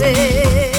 not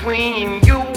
between you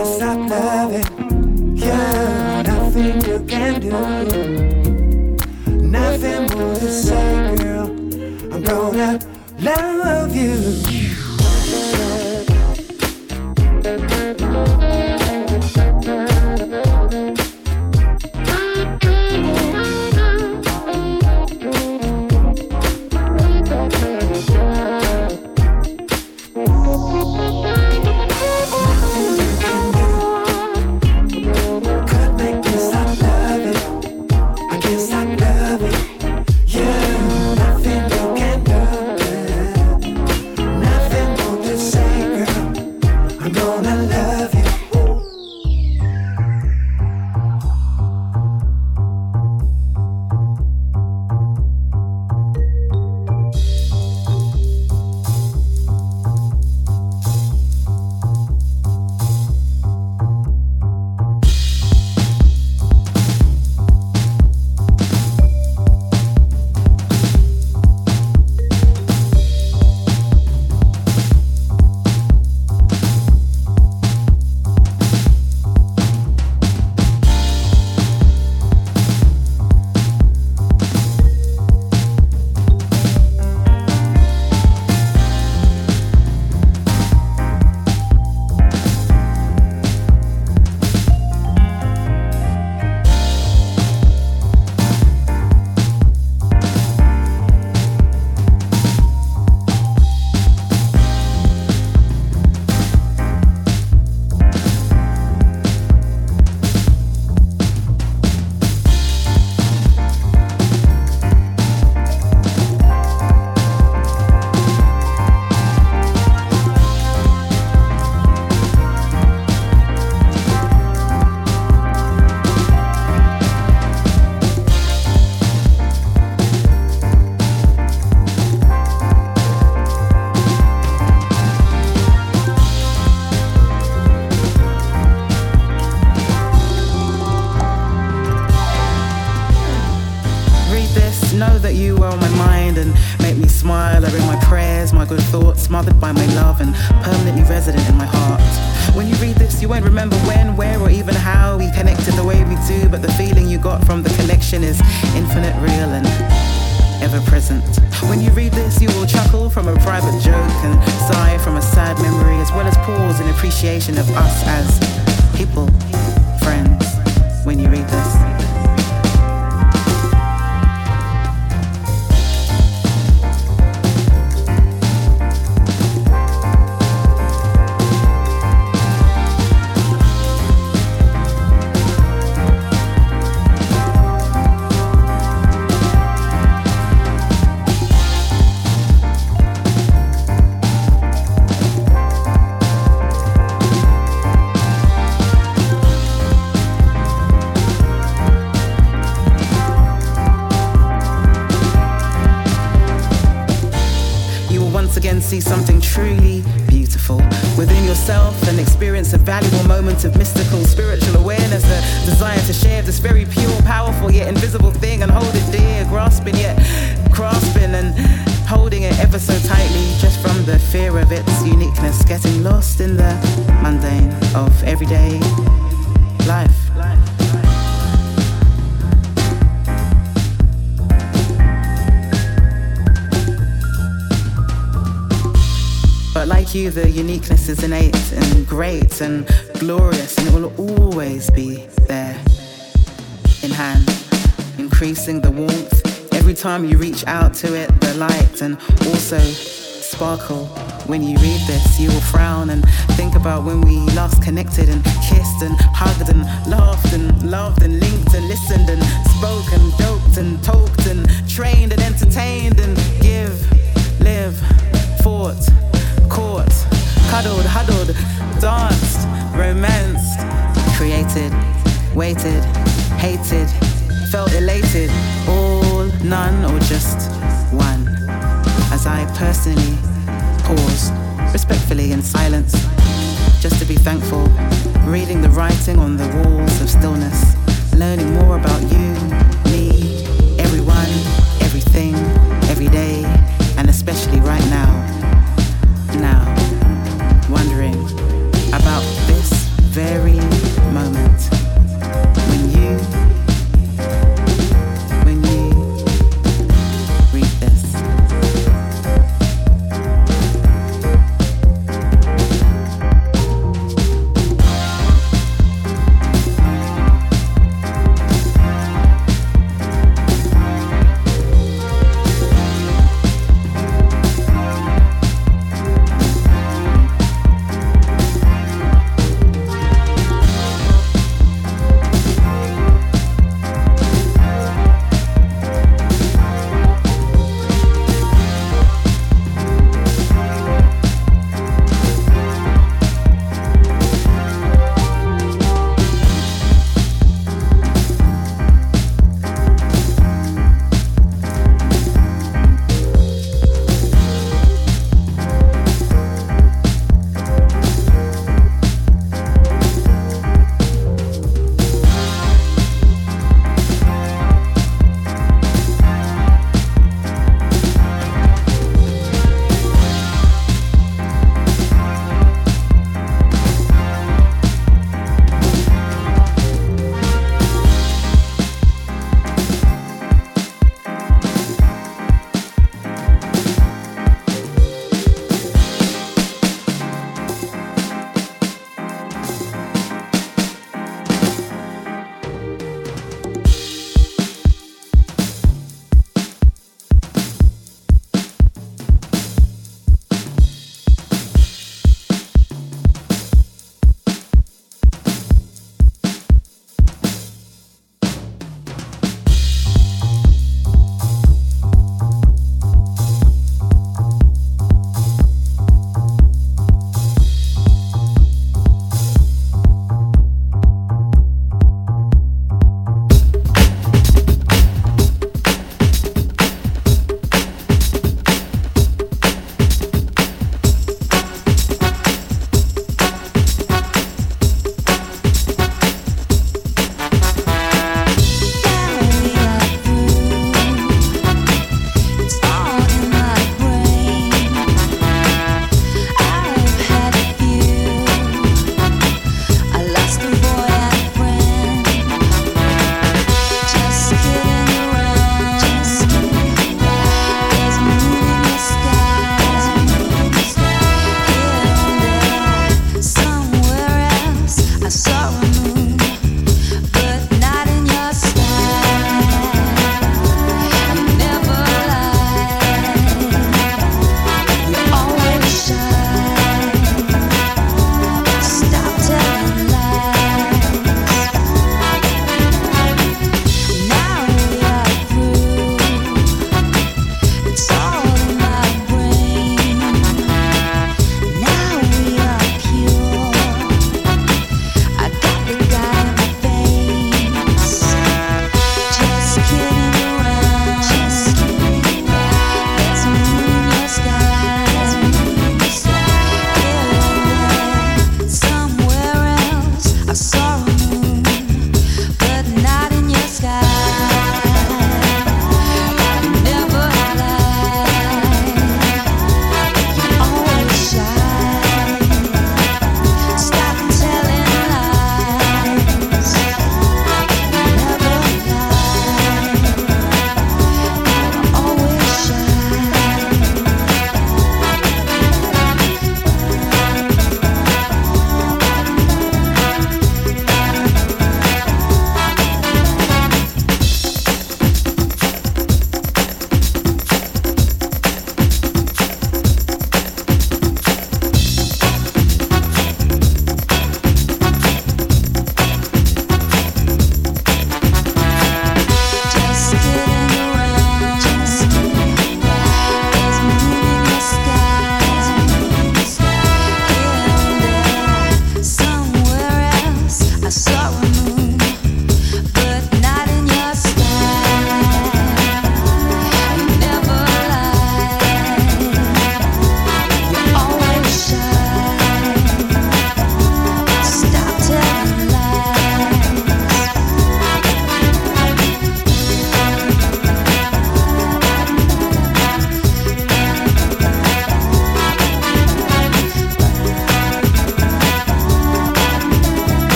can't stop loving. Yeah, nothing you can do. Nothing more to say, girl. I'm gonna love you. combination of art like you, the uniqueness is innate and great and glorious, and it will always be there in hand, increasing the warmth every time you reach out to it, the light, and also sparkle. When you read this, you will frown and think about when we last connected and kissed and hugged and laughed and loved and linked and listened and spoke and joked and talked and trained and entertained and give, live, fought cuddled, huddled, danced, romanced, created, waited, hated, felt elated, all, none, or just one. As I personally paused, respectfully in silence, just to be thankful, reading the writing on the walls of stillness, learning more about you, me, everyone, everything, every day, and especially right now,